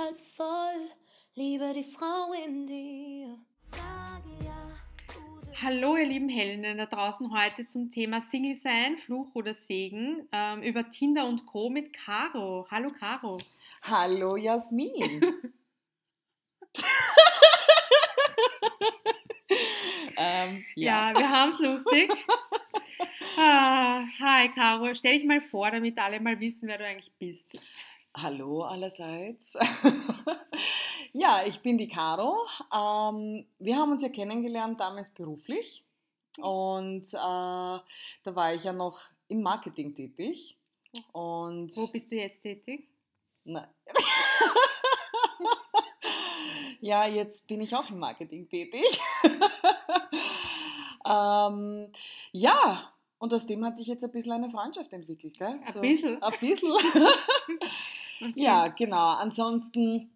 halb voll, liebe die Frau in dir. Ja Hallo, ihr lieben Heldinnen da draußen heute zum Thema Single sein, Fluch oder Segen ähm, über Tinder und Co. mit Caro. Hallo, Caro. Hallo Jasmin. ähm, Ja, wir haben es lustig. Ah, hi, Caro. Stell dich mal vor, damit alle mal wissen, wer du eigentlich bist. Hallo allerseits. ja, ich bin die Caro. Ähm, wir haben uns ja kennengelernt damals beruflich und äh, da war ich ja noch im Marketing tätig. Und Wo bist du jetzt tätig? Na, ja, jetzt bin ich auch im Marketing tätig. ähm, ja, und aus dem hat sich jetzt ein bisschen eine Freundschaft entwickelt, gell? Ein bisschen? Ein bisschen. Okay. ja, genau. Ansonsten,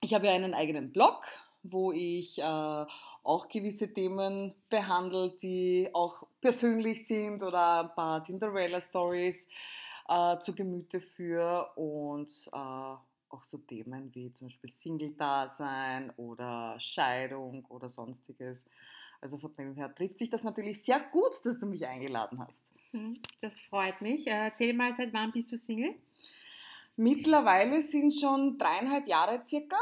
ich habe ja einen eigenen Blog, wo ich äh, auch gewisse Themen behandle, die auch persönlich sind oder ein paar Tinderella-Stories äh, zu Gemüte führe und äh, auch so Themen wie zum Beispiel Single-Dasein oder Scheidung oder sonstiges. Also von dem her trifft sich das natürlich sehr gut, dass du mich eingeladen hast. Hm, Das freut mich. Äh, Erzähl mal, seit wann bist du Single? Mittlerweile sind schon dreieinhalb Jahre circa,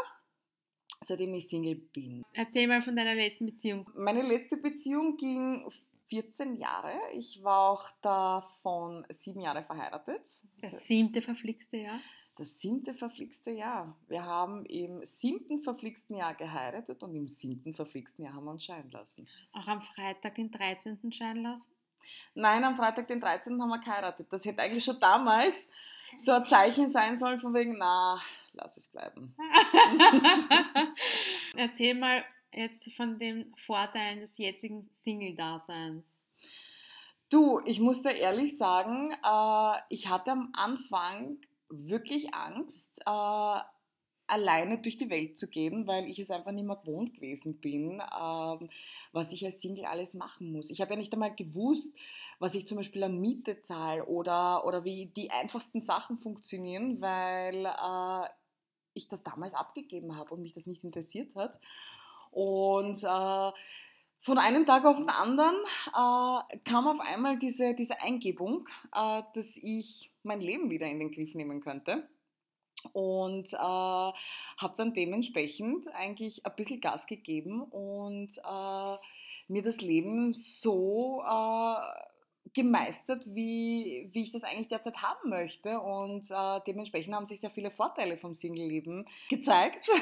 seitdem ich Single bin. Erzähl mal von deiner letzten Beziehung. Meine letzte Beziehung ging 14 Jahre. Ich war auch davon sieben Jahre verheiratet. Das siebte verflixte Jahr. Das siebte verflixte Jahr. Wir haben im siebten verflixten Jahr geheiratet und im siebten verflixten Jahr haben wir uns scheiden lassen. Auch am Freitag, den 13. scheiden lassen. Nein, am Freitag, den 13. haben wir geheiratet. Das hätte eigentlich schon damals so ein Zeichen sein sollen, von wegen, na, lass es bleiben. Erzähl mal jetzt von den Vorteilen des jetzigen Single-Daseins. Du, ich muss dir ehrlich sagen, äh, ich hatte am Anfang wirklich Angst, äh, alleine durch die Welt zu gehen, weil ich es einfach nicht mehr gewohnt gewesen bin, ähm, was ich als Single alles machen muss. Ich habe ja nicht einmal gewusst, was ich zum Beispiel an Miete zahle oder, oder wie die einfachsten Sachen funktionieren, weil äh, ich das damals abgegeben habe und mich das nicht interessiert hat. Und äh, von einem Tag auf den anderen äh, kam auf einmal diese, diese Eingebung, äh, dass ich mein Leben wieder in den Griff nehmen könnte. Und äh, habe dann dementsprechend eigentlich ein bisschen Gas gegeben und äh, mir das Leben so äh, gemeistert, wie, wie ich das eigentlich derzeit haben möchte. Und äh, dementsprechend haben sich sehr viele Vorteile vom Single-Leben gezeigt.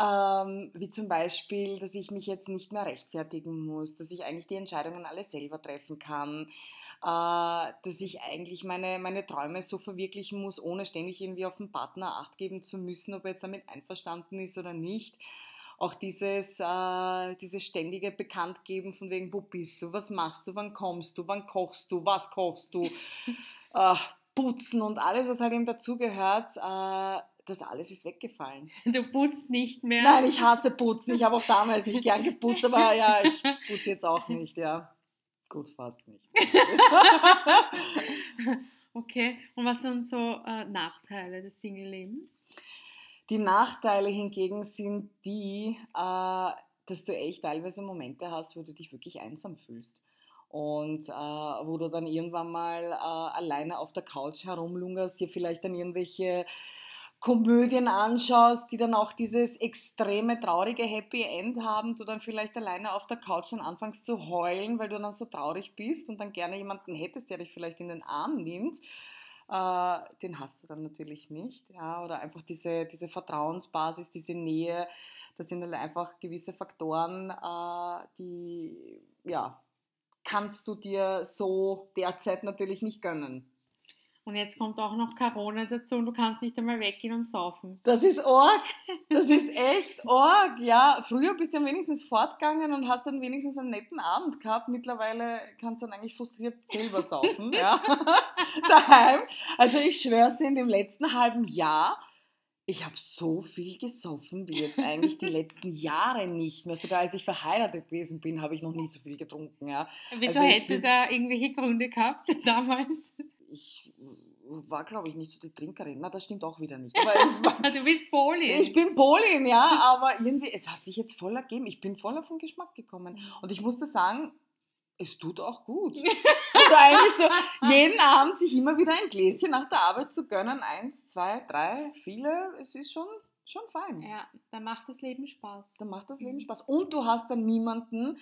Ähm, wie zum Beispiel, dass ich mich jetzt nicht mehr rechtfertigen muss, dass ich eigentlich die Entscheidungen alle selber treffen kann, äh, dass ich eigentlich meine, meine Träume so verwirklichen muss, ohne ständig irgendwie auf den Partner acht geben zu müssen, ob er jetzt damit einverstanden ist oder nicht. Auch dieses, äh, dieses ständige Bekanntgeben von wegen, wo bist du, was machst du, wann kommst du, wann kochst du, was kochst du, äh, putzen und alles, was halt eben dazugehört, äh, das alles ist weggefallen. Du putzt nicht mehr. Nein, ich hasse Putzen. Ich habe auch damals nicht gern geputzt, aber ja, ich putze jetzt auch nicht, ja. Gut, fast nicht. Okay, und was sind so äh, Nachteile des Single-Lebens? Die Nachteile hingegen sind die, äh, dass du echt teilweise Momente hast, wo du dich wirklich einsam fühlst. Und äh, wo du dann irgendwann mal äh, alleine auf der Couch herumlungerst, dir vielleicht dann irgendwelche Komödien anschaust, die dann auch dieses extreme traurige Happy End haben, du dann vielleicht alleine auf der Couch dann anfängst zu heulen, weil du dann so traurig bist und dann gerne jemanden hättest, der dich vielleicht in den Arm nimmt. Äh, den hast du dann natürlich nicht. Ja? Oder einfach diese, diese Vertrauensbasis, diese Nähe, das sind dann einfach gewisse Faktoren, äh, die, ja, kannst du dir so derzeit natürlich nicht gönnen. Und jetzt kommt auch noch Corona dazu und du kannst nicht einmal weggehen und saufen. Das ist arg. Das ist echt arg. Ja, früher bist du ja wenigstens fortgegangen und hast dann wenigstens einen netten Abend gehabt. Mittlerweile kannst du dann eigentlich frustriert selber saufen. ja. Daheim. Also ich schwör's dir, in dem letzten halben Jahr, ich habe so viel gesoffen wie jetzt eigentlich die letzten Jahre nicht mehr. Sogar als ich verheiratet gewesen bin, habe ich noch nie so viel getrunken. Ja. Wieso Also hättest du da irgendwelche Gründe gehabt damals? Ich war, glaube ich, nicht so die Trinkerin. Na, das stimmt auch wieder nicht. Aber du bist Polin. ich bin Polin, ja, aber irgendwie, es hat sich jetzt voll ergeben. Ich bin voll auf den Geschmack gekommen. Und ich musste sagen, es tut auch gut. Also eigentlich so, jeden Abend sich immer wieder ein Gläschen nach der Arbeit zu gönnen. Eins, zwei, drei, viele. Es ist schon, schon fein. Ja, da macht das Leben Spaß. Da macht das Leben Spaß. Und du hast dann niemanden,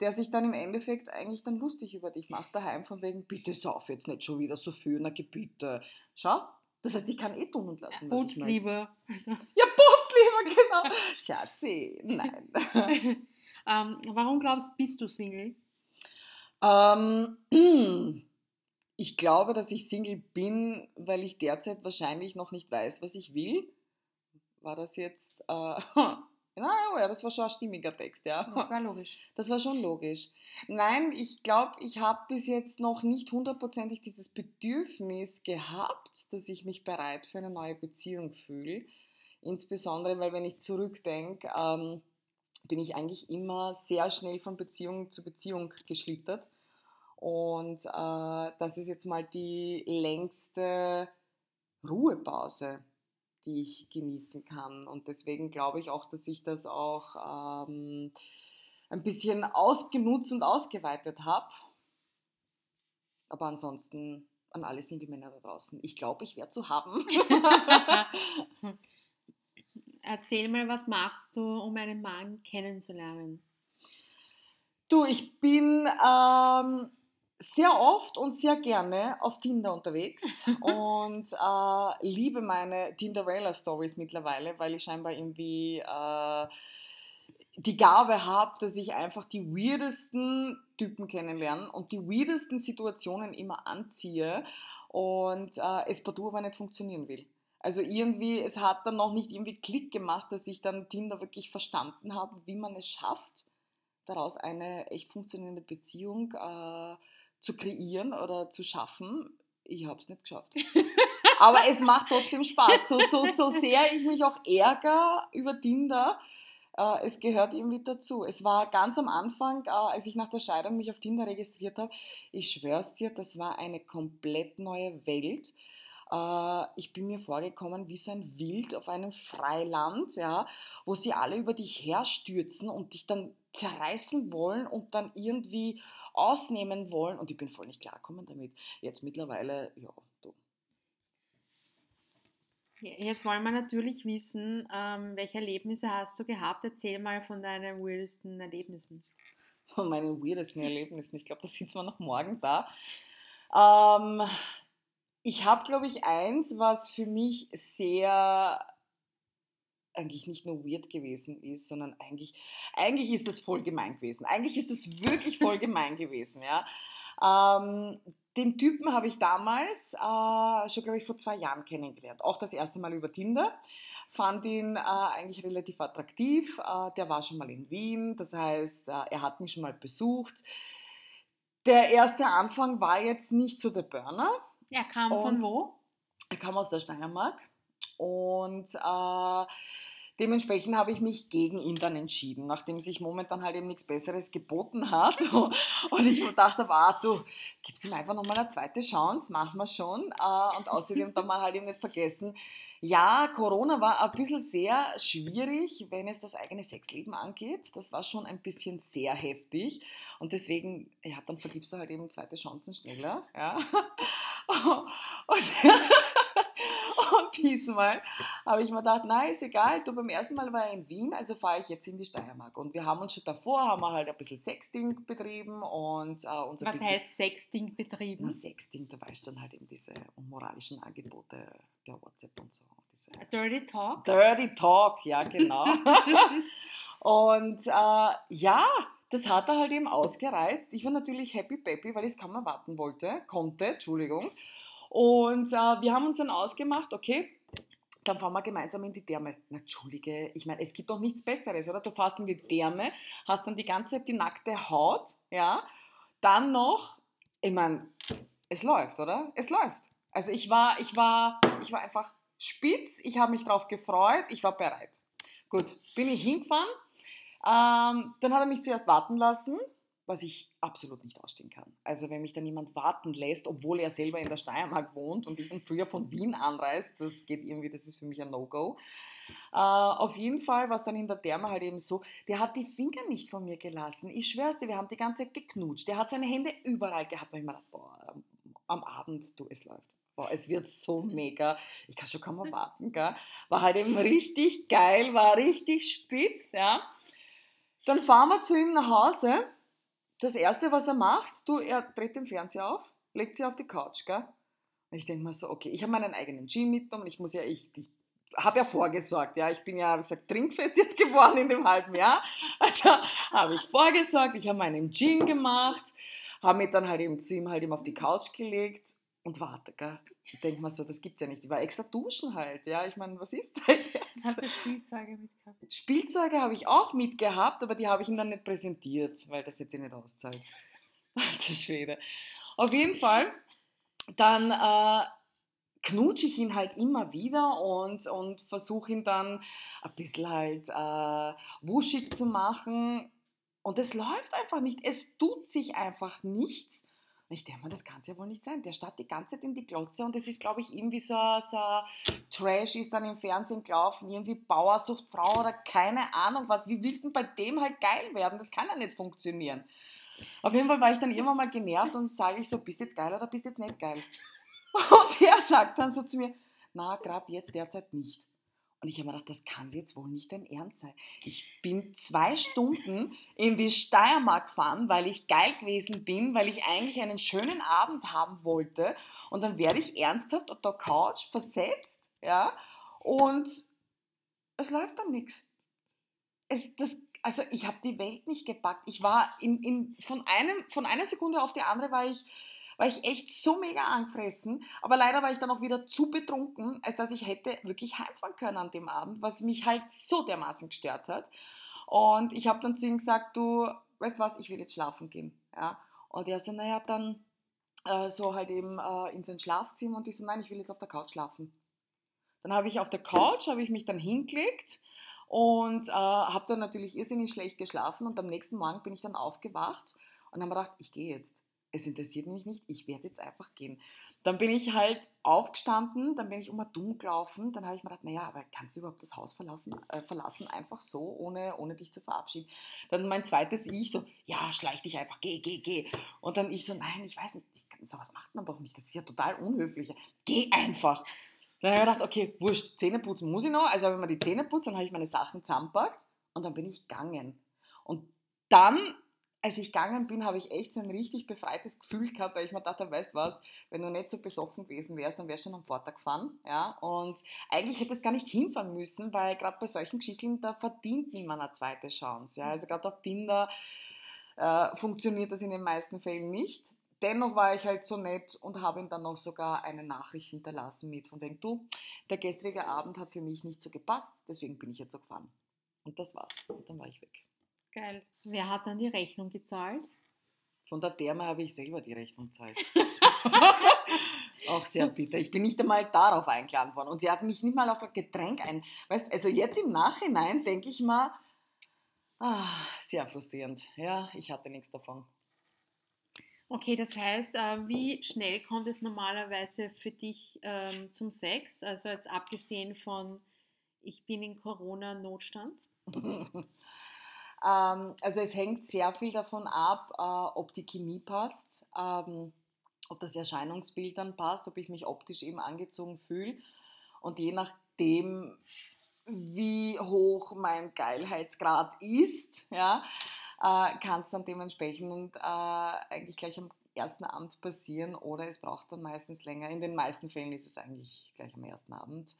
der sich dann im Endeffekt eigentlich dann lustig über dich macht daheim, von wegen, bitte sauf jetzt nicht schon wieder so viel, na bitte. Schau, das heißt, ich kann eh tun und lassen, was ich möchte. Also. Ja, Bootsliebe, genau. Schatzi, nein. ähm, warum glaubst du, bist du Single? Ähm, ich glaube, dass ich Single bin, weil ich derzeit wahrscheinlich noch nicht weiß, was ich will. War das jetzt... Äh, Na, ja, das war schon ein stimmiger Text, ja. Das war logisch. Das war schon logisch. Nein, ich glaube, ich habe bis jetzt noch nicht hundertprozentig dieses Bedürfnis gehabt, dass ich mich bereit für eine neue Beziehung fühle. Insbesondere, weil wenn ich zurückdenke, ähm, bin ich eigentlich immer sehr schnell von Beziehung zu Beziehung geschlittert. Und äh, das ist jetzt mal die längste Ruhepause die ich genießen kann. Und deswegen glaube ich auch, dass ich das auch ähm, ein bisschen ausgenutzt und ausgeweitet habe. Aber ansonsten an alle Single-Männer da draußen. Ich glaube, ich werde zu haben. Erzähl mal, was machst du, um einen Mann kennenzulernen? Du, ich bin ähm, sehr oft und sehr gerne auf Tinder unterwegs und äh, liebe meine Tinderella-Stories mittlerweile, weil ich scheinbar irgendwie äh, die Gabe habe, dass ich einfach die weirdesten Typen kennenlerne und die weirdesten Situationen immer anziehe und äh, es partout aber nicht funktionieren will. Also irgendwie, es hat dann noch nicht irgendwie Klick gemacht, dass ich dann Tinder wirklich verstanden habe, wie man es schafft, daraus eine echt funktionierende Beziehung äh, zu kreieren oder zu schaffen. Ich habe es nicht geschafft. Aber es macht trotzdem Spaß. So, so, so sehr ich mich auch ärgere über Tinder, äh, es gehört irgendwie dazu. Es war ganz am Anfang, äh, als ich nach der Scheidung mich auf Tinder registriert habe, ich schwör's dir, das war eine komplett neue Welt. Äh, ich bin mir vorgekommen wie so ein Wild auf einem Freiland, ja, wo sie alle über dich herstürzen und dich dann zerreißen wollen und dann irgendwie ausnehmen wollen. Und ich bin voll nicht klarkommen damit. Jetzt mittlerweile, ja, du. Jetzt wollen wir natürlich wissen, ähm, welche Erlebnisse hast du gehabt? Erzähl mal von deinen weirdesten Erlebnissen. Von meinen weirdesten Erlebnissen. Ich glaube, da sitzen wir noch morgen da. Ähm, ich habe, glaube ich, eins, was für mich sehr eigentlich nicht nur weird gewesen ist, sondern eigentlich, eigentlich ist das voll gemein gewesen. Eigentlich ist das wirklich voll gemein gewesen, ja. Ähm, den Typen habe ich damals, äh, schon glaube ich vor zwei Jahren kennengelernt. Auch das erste Mal über Tinder. Fand ihn äh, eigentlich relativ attraktiv. Äh, der war schon mal in Wien, das heißt, äh, er hat mich schon mal besucht. Der erste Anfang war jetzt nicht so der Burner. Er kam Und von wo? Er kam aus der Steiermark. Und äh, dementsprechend habe ich mich gegen ihn dann entschieden, nachdem sich momentan halt eben nichts Besseres geboten hat. Und ich dachte, ah, du gibst ihm einfach nochmal eine zweite Chance, machen wir schon. Äh, und außerdem darf man halt eben nicht vergessen, ja, Corona war ein bisschen sehr schwierig, wenn es das eigene Sexleben angeht. Das war schon ein bisschen sehr heftig. Und deswegen, ja, dann vergibst du halt eben zweite Chancen schneller. Ja. Und und diesmal habe ich mir gedacht, nein, ist egal, du beim ersten Mal war er in Wien, also fahre ich jetzt in die Steiermark. Und wir haben uns schon davor, haben wir halt ein bisschen Sexting betrieben und äh, uns ein Was heißt Sexting betrieben? Na, Sexting, du weißt dann halt eben diese unmoralischen Angebote per WhatsApp und so. Diese Dirty Talk? Dirty Talk, ja genau. und äh, ja, das hat er halt eben ausgereizt. Ich war natürlich happy peppy, weil ich es kaum erwarten wollte, konnte, Entschuldigung. Und äh, wir haben uns dann ausgemacht, okay, dann fahren wir gemeinsam in die Therme. Na, Entschuldige, ich meine, es gibt doch nichts Besseres, oder? Du fährst in die Therme, hast dann die ganze Zeit die nackte Haut, ja, dann noch, ich meine, es läuft, oder? Es läuft. Also ich war, ich war, ich war einfach spitz, ich habe mich drauf gefreut, ich war bereit. Gut, bin ich hingefahren, ähm, dann hat er mich zuerst warten lassen, was ich absolut nicht ausstehen kann. Also wenn mich dann jemand warten lässt, obwohl er selber in der Steiermark wohnt und ich dann früher von Wien anreist, das geht irgendwie, das ist für mich ein No-Go. Äh, auf jeden Fall war es dann in der Therme halt eben so, der hat die Finger nicht von mir gelassen. Ich schwör's dir, wir haben die ganze Zeit geknutscht. Der hat seine Hände überall gehabt. Und ich mir boah, am Abend, du, es läuft. Boah, es wird so mega. Ich kann schon kaum erwarten, gell? War halt eben richtig geil, war richtig spitz, ja. Dann fahren wir zu ihm nach Hause das Erste, was er macht, du, er dreht den Fernseher auf, legt sie auf die Couch, gell? Und ich denke mir so, okay, ich habe meinen eigenen Gin mitgenommen, ich muss ja, ich, ich habe ja vorgesorgt, ja, ich bin ja, wie gesagt, trinkfest jetzt geworden in dem halben Jahr, also habe ich vorgesorgt, ich habe meinen Gin gemacht, habe mich dann halt eben zu ihm halt eben auf die Couch gelegt und warte, gell? Ich denke mir so, das gibt's ja nicht. Ich war extra duschen halt, ja. Ich meine, was ist da jetzt? Hast du Spielzeuge mitgehabt? Spielzeuge habe ich auch mitgehabt, aber die habe ich ihm dann nicht präsentiert, weil das jetzt eh nicht auszahlt. Alter Schwede. Auf jeden Fall, dann äh, knutsche ich ihn halt immer wieder und, und versuche ihn dann ein bisschen halt äh, wuschig zu machen. Und es läuft einfach nicht. Es tut sich einfach nichts. Ich denke mir, das kann es ja wohl nicht sein. Der starrt die ganze Zeit in die Glotze und das ist, glaube ich, irgendwie so, so Trash ist dann im Fernsehen gelaufen, irgendwie Bauersucht Frau oder keine Ahnung was. Willst du bei dem halt geil werden? Das kann ja nicht funktionieren. Auf jeden Fall war ich dann irgendwann mal genervt und sage ich so, bist jetzt geil oder bist jetzt nicht geil? Und er sagt dann so zu mir, na, gerade jetzt derzeit nicht. Und ich habe mir gedacht, das kann jetzt wohl nicht dein Ernst sein. Ich bin zwei Stunden in die Steiermark gefahren, weil ich geil gewesen bin, weil ich eigentlich einen schönen Abend haben wollte. Und dann werde ich ernsthaft auf der Couch versetzt, ja, und es läuft dann nichts. Es, das, also ich habe die Welt nicht gepackt. Ich war in, in, von, einem, von einer Sekunde auf die andere war ich war ich echt so mega angefressen. Aber leider war ich dann auch wieder zu betrunken, als dass ich hätte wirklich heimfahren können an dem Abend, was mich halt so dermaßen gestört hat. Und ich habe dann zu ihm gesagt, du, weißt was, ich will jetzt schlafen gehen. Ja? Und er so, naja, dann äh, so halt eben äh, in sein Schlafzimmer und ich so, nein, ich will jetzt auf der Couch schlafen. Dann habe ich auf der Couch, habe ich mich dann hingelegt und äh, habe dann natürlich irrsinnig schlecht geschlafen und am nächsten Morgen bin ich dann aufgewacht und habe mir gedacht, ich gehe jetzt es interessiert mich nicht, ich werde jetzt einfach gehen. Dann bin ich halt aufgestanden, dann bin ich ein Dumm gelaufen, dann habe ich mir gedacht, naja, aber kannst du überhaupt das Haus äh, verlassen, einfach so, ohne, ohne dich zu verabschieden. Dann mein zweites Ich so, ja, schleich dich einfach, geh, geh, geh. Und dann ich so, nein, ich weiß nicht, sowas macht man doch nicht, das ist ja total unhöflich. Geh einfach. Dann habe ich gedacht, okay, wurscht, Zähne putzen muss ich noch, also ich mir die Zähne putzt, dann habe ich meine Sachen zusammenpackt und dann bin ich gegangen. Und dann als ich gegangen bin, habe ich echt so ein richtig befreites Gefühl gehabt, weil ich mir dachte, weißt was, wenn du nicht so besoffen gewesen wärst, dann wärst du schon am Vortag gefahren. Ja? Und eigentlich hätte es gar nicht hinfahren müssen, weil gerade bei solchen Geschichten, da verdient niemand eine zweite Chance. Ja? Also gerade auf Tinder äh, funktioniert das in den meisten Fällen nicht. Dennoch war ich halt so nett und habe ihm dann noch sogar eine Nachricht hinterlassen mit von wegen, du, der gestrige Abend hat für mich nicht so gepasst, deswegen bin ich jetzt so gefahren. Und das war's. Und dann war ich weg. Geil. Wer hat dann die Rechnung gezahlt? Von der Therme habe ich selber die Rechnung gezahlt. Auch sehr bitter. Ich bin nicht einmal darauf eingeladen worden. Und die hat mich nicht mal auf ein Getränk ein. Weißt also jetzt im Nachhinein denke ich mal, ah, sehr frustrierend. Ja, ich hatte nichts davon. Okay, das heißt, äh, wie schnell kommt es normalerweise für dich ähm, zum Sex? Also jetzt abgesehen von, ich bin in Corona-Notstand? Ähm, also es hängt sehr viel davon ab, äh, ob die Chemie passt, ähm, ob das Erscheinungsbild dann passt, ob ich mich optisch eben angezogen fühle. Und je nachdem, wie hoch mein Geilheitsgrad ist, ja, äh, kann es dann dementsprechend äh, eigentlich gleich am ersten Abend passieren oder es braucht dann meistens länger. In den meisten Fällen ist es eigentlich gleich am ersten Abend.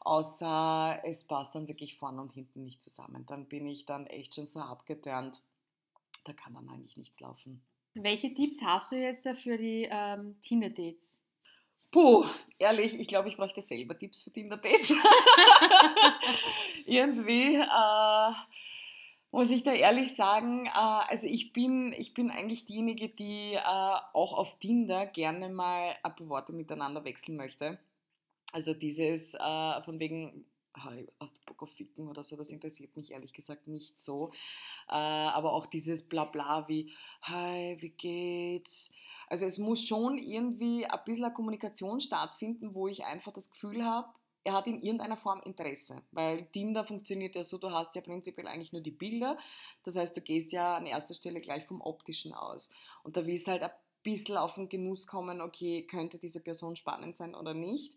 Außer es passt dann wirklich vorne und hinten nicht zusammen. Dann bin ich dann echt schon so abgeturnt. Da kann dann eigentlich nichts laufen. Welche Tipps hast du jetzt für die ähm, Tinder-Dates? Puh, ehrlich, ich glaube, ich bräuchte selber Tipps für Tinder-Dates. Irgendwie. Äh, muss ich da ehrlich sagen, äh, also ich bin, ich bin eigentlich diejenige, die äh, auch auf Tinder gerne mal ein paar Worte miteinander wechseln möchte. Also dieses äh, von wegen hast du Bock auf Ficken oder so, das interessiert mich ehrlich gesagt nicht so. Aber auch dieses Blabla wie, hi, wie geht's? Also es muss schon irgendwie ein bisschen eine Kommunikation stattfinden, wo ich einfach das Gefühl habe, er hat in irgendeiner Form Interesse. Weil Tinder funktioniert ja so, du hast ja prinzipiell eigentlich nur die Bilder. Das heißt, du gehst ja an erster Stelle gleich vom Optischen aus. Und da willst du halt ein bisschen auf den Genuss kommen, okay, könnte diese Person spannend sein oder nicht.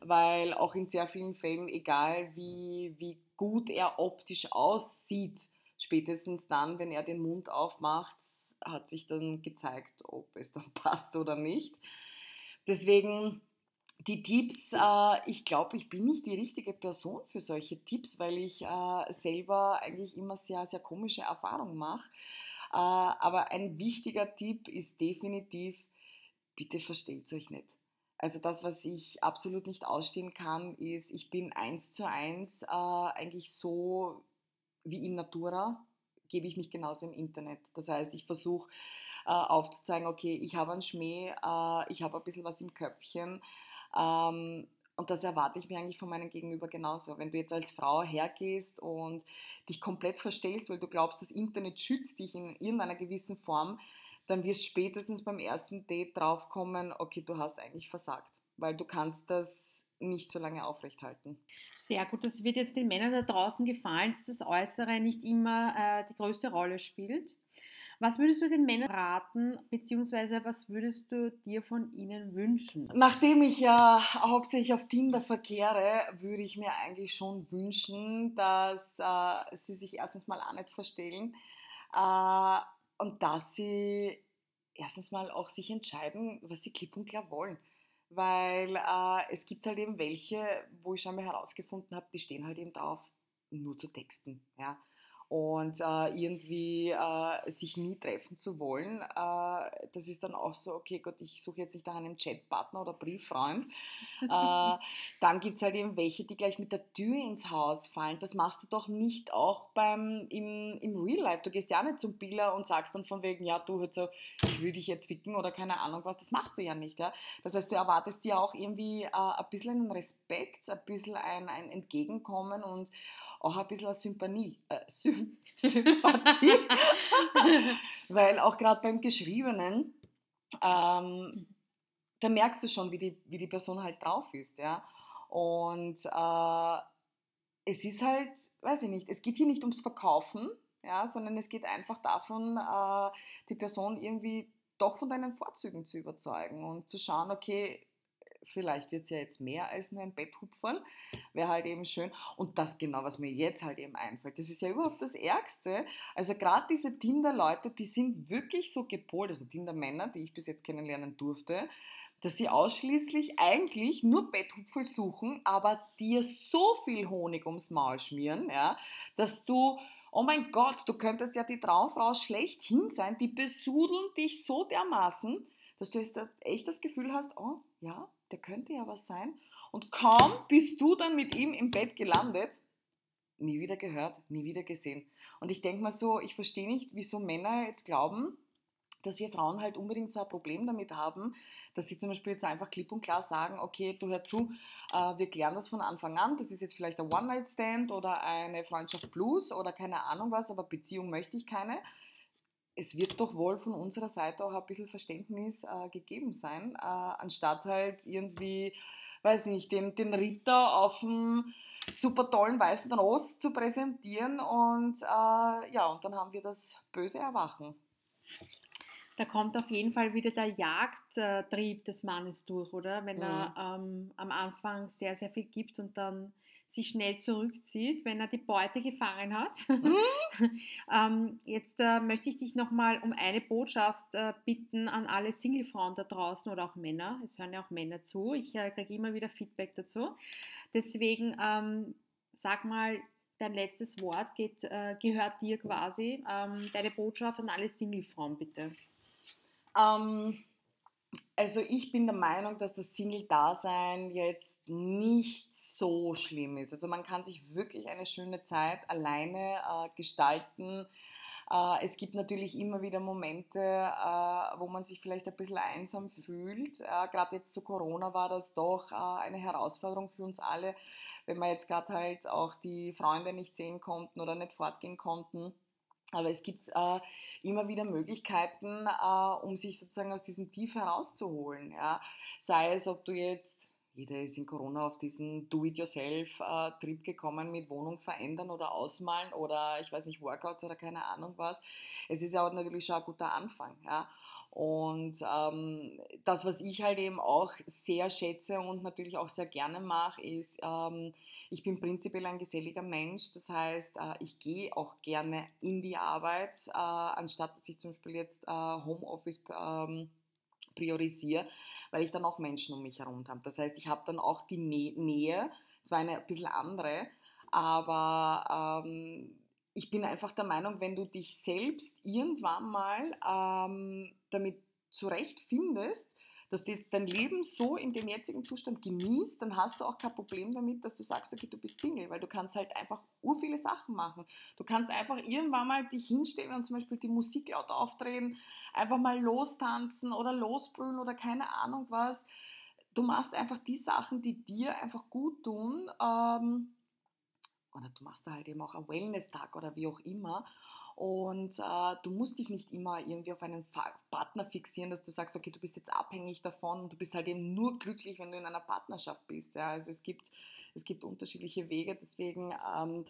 Weil auch in sehr vielen Fällen, egal wie, wie gut er optisch aussieht, spätestens dann, wenn er den Mund aufmacht, hat sich dann gezeigt, ob es dann passt oder nicht. Deswegen die Tipps, äh, ich glaube, ich bin nicht die richtige Person für solche Tipps, weil ich äh, selber eigentlich immer sehr, sehr komische Erfahrungen mache. Äh, aber ein wichtiger Tipp ist definitiv, bitte versteht euch nicht. Also das, was ich absolut nicht ausstehen kann, ist, ich bin eins zu eins äh, eigentlich so wie in Natura, gebe ich mich genauso im Internet. Das heißt, ich versuche äh, aufzuzeigen, okay, ich habe einen Schmäh, äh, ich habe ein bisschen was im Köpfchen. Ähm, und das erwarte ich mir eigentlich von meinem Gegenüber genauso. Wenn du jetzt als Frau hergehst und dich komplett verstellst, weil du glaubst, das Internet schützt dich in irgendeiner gewissen Form, dann wirst spätestens beim ersten Date draufkommen, okay, du hast eigentlich versagt, weil du kannst das nicht so lange aufrechthalten. Sehr gut, das wird jetzt den Männern da draußen gefallen, dass das Äußere nicht immer äh, die größte Rolle spielt. Was würdest du den Männern raten, beziehungsweise was würdest du dir von ihnen wünschen? Nachdem ich ja hauptsächlich auf Tinder verkehre, würde ich mir eigentlich schon wünschen, dass äh, sie sich erstens mal auch nicht verstellen äh, und dass sie erstens mal auch sich entscheiden, was sie klipp und klar wollen. Weil äh, es gibt halt eben welche, wo ich schon mal herausgefunden habe, die stehen halt eben drauf, nur zu texten. Ja? Und äh, irgendwie äh, sich nie treffen zu wollen, äh, das ist dann auch so, okay Gott, ich suche jetzt nicht nach einem Chatpartner oder Brieffreund. Äh, dann gibt es halt eben welche, die gleich mit der Tür ins Haus fallen. Das machst du doch nicht auch beim, im, im Real Life. Du gehst ja nicht zum Biller und sagst dann von wegen, ja, du hörst so, ich will dich jetzt ficken oder keine Ahnung was. Das machst du ja nicht. Ja? Das heißt, du erwartest dir auch irgendwie äh, ein bisschen einen Respekt, ein bisschen ein, ein Entgegenkommen und auch ein bisschen eine Sympathie. Äh, Sym Sympathie. Weil auch gerade beim Geschriebenen, ähm, da merkst du schon, wie die, wie die Person halt drauf ist. Ja? Und äh, es ist halt, weiß ich nicht, es geht hier nicht ums Verkaufen, ja, sondern es geht einfach davon, äh, die Person irgendwie doch von deinen Vorzügen zu überzeugen und zu schauen, okay, vielleicht wird es ja jetzt mehr als nur ein Betthupferl, wäre halt eben schön. Und das genau, was mir jetzt halt eben einfällt, das ist ja überhaupt das Ärgste. Also gerade diese Tinder-Leute, die sind wirklich so gepolt, also Tinder-Männer, die ich bis jetzt kennenlernen durfte, dass sie ausschließlich eigentlich nur Betthupferl suchen, aber dir so viel Honig ums Maul schmieren, ja, dass du oh mein Gott, du könntest ja die Traumfrau schlechthin sein, die besudeln dich so dermaßen, dass du echt das Gefühl hast, oh ja, der könnte ja was sein. Und kaum bist du dann mit ihm im Bett gelandet, nie wieder gehört, nie wieder gesehen. Und ich denke mal so, ich verstehe nicht, wieso Männer jetzt glauben, dass wir Frauen halt unbedingt so ein Problem damit haben, dass sie zum Beispiel jetzt einfach klipp und klar sagen, okay, du hör zu, äh, wir klären das von Anfang an, das ist jetzt vielleicht ein One-Night-Stand oder eine Freundschaft Plus oder keine Ahnung was, aber Beziehung möchte ich keine es wird doch wohl von unserer Seite auch ein bisschen Verständnis äh, gegeben sein, äh, anstatt halt irgendwie, weiß nicht, den, den Ritter auf dem super tollen weißen Ross zu präsentieren und äh, ja, und dann haben wir das böse Erwachen. Da kommt auf jeden Fall wieder der Jagdtrieb des Mannes durch, oder? Wenn mhm. er ähm, am Anfang sehr, sehr viel gibt und dann sich schnell zurückzieht, wenn er die Beute gefangen hat. Mhm. ähm, jetzt äh, möchte ich dich nochmal um eine Botschaft äh, bitten an alle Singlefrauen da draußen oder auch Männer. Es hören ja auch Männer zu. Ich äh, kriege immer wieder Feedback dazu. Deswegen ähm, sag mal, dein letztes Wort geht, äh, gehört dir quasi. Ähm, deine Botschaft an alle Singlefrauen bitte. Ähm, also ich bin der Meinung, dass das Single-Dasein jetzt nicht so schlimm ist. Also man kann sich wirklich eine schöne Zeit alleine äh, gestalten. Äh, es gibt natürlich immer wieder Momente, äh, wo man sich vielleicht ein bisschen einsam fühlt. Äh, gerade jetzt zu Corona war das doch eine Herausforderung für uns alle, wenn wir jetzt gerade halt auch die Freunde nicht sehen konnten oder nicht fortgehen konnten. Aber es gibt äh, immer wieder Möglichkeiten, äh, um sich sozusagen aus diesem Tief herauszuholen. Ja? Sei es, ob du jetzt jeder ist in Corona auf diesen Do-it-yourself-Trip gekommen mit Wohnung verändern oder ausmalen oder ich weiß nicht, Workouts oder keine Ahnung was. Es ist ja auch natürlich schon ein guter Anfang. Ja? Und ähm, das, was ich halt eben auch sehr schätze und natürlich auch sehr gerne mache, ist, ähm, ich bin prinzipiell ein geselliger Mensch. Das heißt, äh, ich gehe auch gerne in die Arbeit, äh, anstatt dass ich zum Beispiel jetzt äh, Homeoffice ähm, priorisiere weil ich dann auch Menschen um mich herum habe. Das heißt, ich habe dann auch die Nähe, zwar eine ein bisschen andere, aber ähm, ich bin einfach der Meinung, wenn du dich selbst irgendwann mal ähm, damit zurechtfindest, dass du jetzt dein Leben so in dem jetzigen Zustand genießt, dann hast du auch kein Problem damit, dass du sagst, okay, du bist Single, weil du kannst halt einfach ur viele Sachen machen. Du kannst einfach irgendwann mal dich hinstellen und zum Beispiel die Musik laut aufdrehen, einfach mal lostanzen oder losbrüllen oder keine Ahnung was. Du machst einfach die Sachen, die dir einfach gut tun. Ähm, oder du machst da halt eben auch einen Wellness-Tag oder wie auch immer. Und äh, du musst dich nicht immer irgendwie auf einen Partner fixieren, dass du sagst, okay, du bist jetzt abhängig davon und du bist halt eben nur glücklich, wenn du in einer Partnerschaft bist. Ja? Also es gibt, es gibt unterschiedliche Wege, deswegen ähm,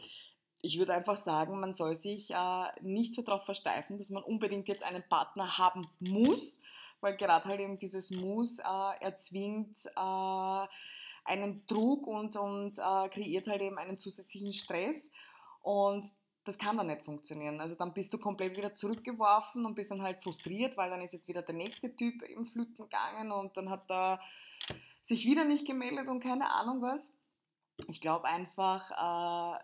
ich würde einfach sagen, man soll sich äh, nicht so darauf versteifen, dass man unbedingt jetzt einen Partner haben muss, weil gerade halt eben dieses Muss äh, erzwingt äh, einen Druck und, und äh, kreiert halt eben einen zusätzlichen Stress. Und das kann dann nicht funktionieren. Also dann bist du komplett wieder zurückgeworfen und bist dann halt frustriert, weil dann ist jetzt wieder der nächste Typ im Flüten gegangen und dann hat er sich wieder nicht gemeldet und keine Ahnung was. Ich glaube einfach, äh,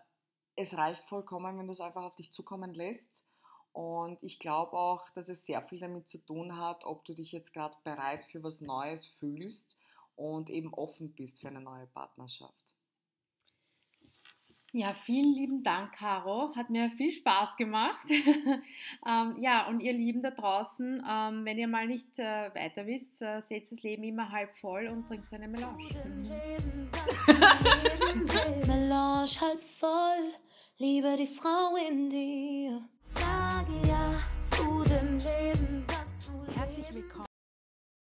es reicht vollkommen, wenn du es einfach auf dich zukommen lässt. Und ich glaube auch, dass es sehr viel damit zu tun hat, ob du dich jetzt gerade bereit für was Neues fühlst und eben offen bist für eine neue Partnerschaft. Ja, vielen lieben Dank, Caro. Hat mir viel Spaß gemacht. ähm, ja, und ihr Lieben da draußen, ähm, wenn ihr mal nicht äh, weiter wisst, äh, setzt das Leben immer halb voll und trinkt eine Melange. Melange halb voll, liebe die Frau in dir. Sage ja zu dem Leben, das du Herzlich willkommen